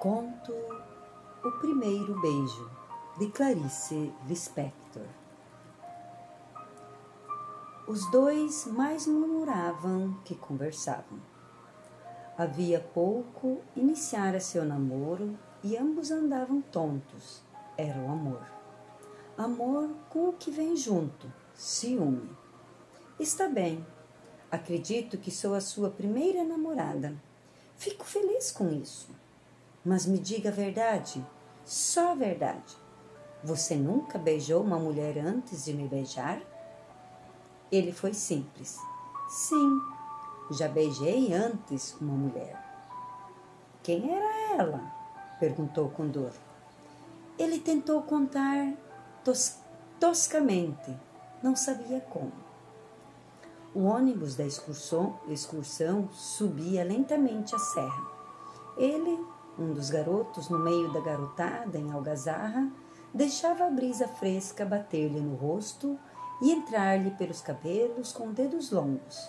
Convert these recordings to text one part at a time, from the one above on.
Conto O Primeiro Beijo, de Clarice Lispector. Os dois mais murmuravam que conversavam. Havia pouco iniciara seu namoro e ambos andavam tontos. Era o amor. Amor com o que vem junto, ciúme. Está bem. Acredito que sou a sua primeira namorada. Fico feliz com isso. Mas me diga a verdade, só a verdade. Você nunca beijou uma mulher antes de me beijar? Ele foi simples. Sim, já beijei antes uma mulher. Quem era ela? perguntou com dor. Ele tentou contar tos toscamente, não sabia como. O ônibus da excursão, excursão subia lentamente a serra. Ele um dos garotos, no meio da garotada, em algazarra, deixava a brisa fresca bater-lhe no rosto e entrar-lhe pelos cabelos com dedos longos,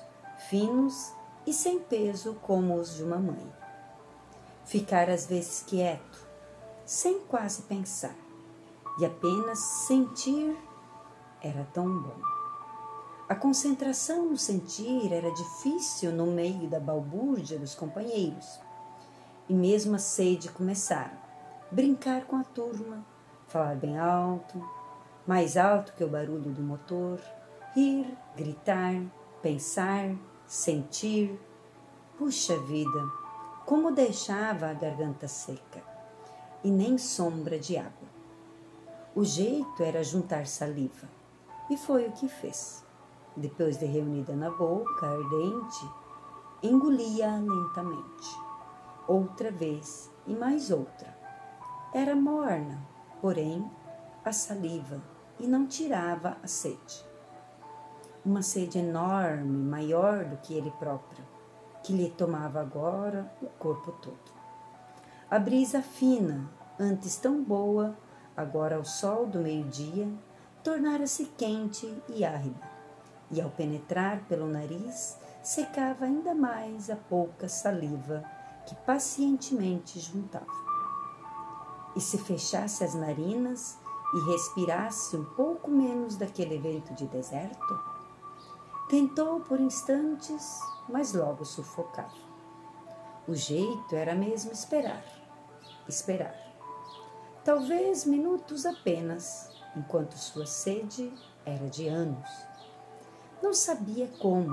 finos e sem peso como os de uma mãe. Ficar às vezes quieto, sem quase pensar, e apenas sentir era tão bom. A concentração no sentir era difícil no meio da balbúrdia dos companheiros e mesmo a sede começaram. Brincar com a turma, falar bem alto, mais alto que o barulho do motor, rir, gritar, pensar, sentir. Puxa vida, como deixava a garganta seca e nem sombra de água. O jeito era juntar saliva, e foi o que fez. Depois de reunida na boca, ardente, engolia lentamente outra vez e mais outra. Era morna, porém, a saliva e não tirava a sede. Uma sede enorme, maior do que ele próprio, que lhe tomava agora o corpo todo. A brisa fina, antes tão boa, agora ao sol do meio-dia, tornara-se quente e árida, e ao penetrar pelo nariz, secava ainda mais a pouca saliva que pacientemente juntava. E se fechasse as narinas e respirasse um pouco menos daquele vento de deserto? Tentou por instantes, mas logo sufocava. O jeito era mesmo esperar, esperar. Talvez minutos apenas, enquanto sua sede era de anos. Não sabia como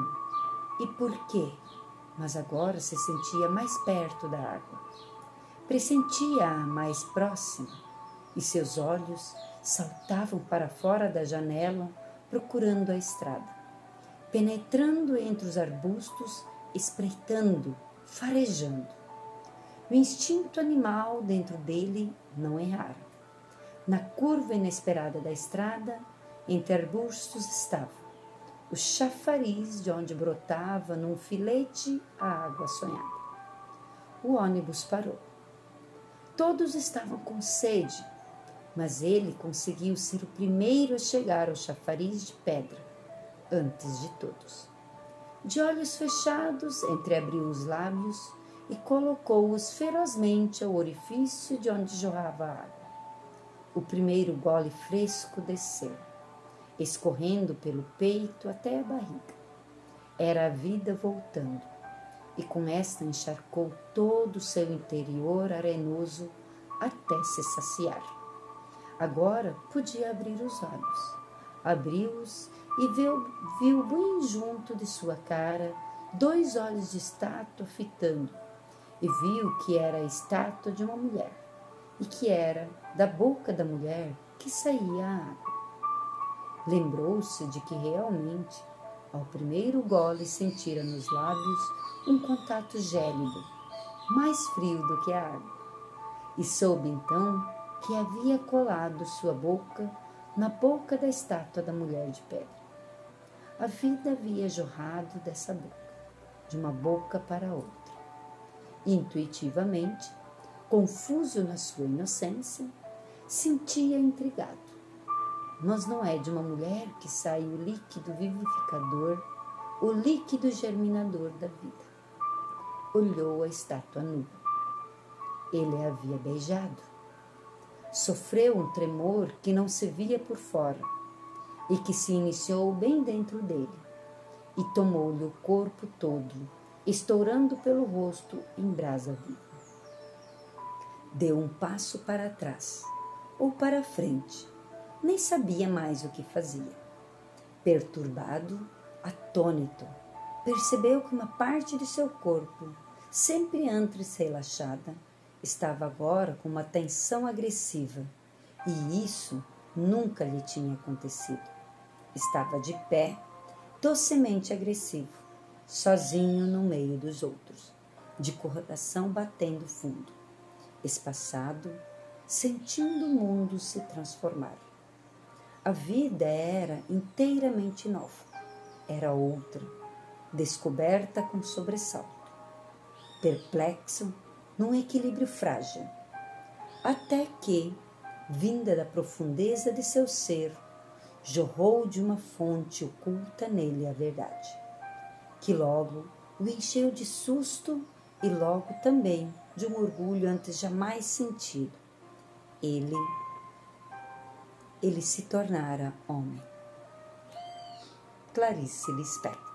e por quê mas agora se sentia mais perto da água. Pressentia-a mais próxima e seus olhos saltavam para fora da janela procurando a estrada, penetrando entre os arbustos, espreitando, farejando. O instinto animal dentro dele não errara. Na curva inesperada da estrada, entre arbustos estava o chafariz de onde brotava num filete a água sonhada. O ônibus parou. Todos estavam com sede, mas ele conseguiu ser o primeiro a chegar ao chafariz de pedra, antes de todos. De olhos fechados, entreabriu os lábios e colocou-os ferozmente ao orifício de onde jorrava a água. O primeiro gole fresco desceu escorrendo pelo peito até a barriga. Era a vida voltando, e com esta encharcou todo o seu interior arenoso até se saciar. Agora podia abrir os olhos. Abriu-os e viu, viu bem junto de sua cara dois olhos de estátua fitando, e viu que era a estátua de uma mulher, e que era da boca da mulher que saía a água. Lembrou-se de que realmente, ao primeiro gole, sentira nos lábios um contato gélido, mais frio do que a água, e soube então que havia colado sua boca na boca da estátua da mulher de pedra. A vida havia jorrado dessa boca, de uma boca para outra. Intuitivamente, confuso na sua inocência, sentia intrigado mas não é de uma mulher que sai o líquido vivificador, o líquido germinador da vida. Olhou a estátua nua. ele a havia beijado. Sofreu um tremor que não se via por fora e que se iniciou bem dentro dele e tomou-lhe o corpo todo, estourando pelo rosto em brasa viva. Deu um passo para trás ou para frente, nem sabia mais o que fazia. Perturbado, atônito, percebeu que uma parte de seu corpo, sempre antes relaxada, estava agora com uma tensão agressiva, e isso nunca lhe tinha acontecido. Estava de pé, docemente agressivo, sozinho no meio dos outros, de coração batendo fundo, espaçado, sentindo o mundo se transformar. A vida era inteiramente nova, era outra, descoberta com sobressalto, perplexo num equilíbrio frágil, até que, vinda da profundeza de seu ser, jorrou de uma fonte oculta nele a verdade, que logo o encheu de susto e logo também de um orgulho antes jamais sentido. Ele, ele se tornara homem. Clarice Lispector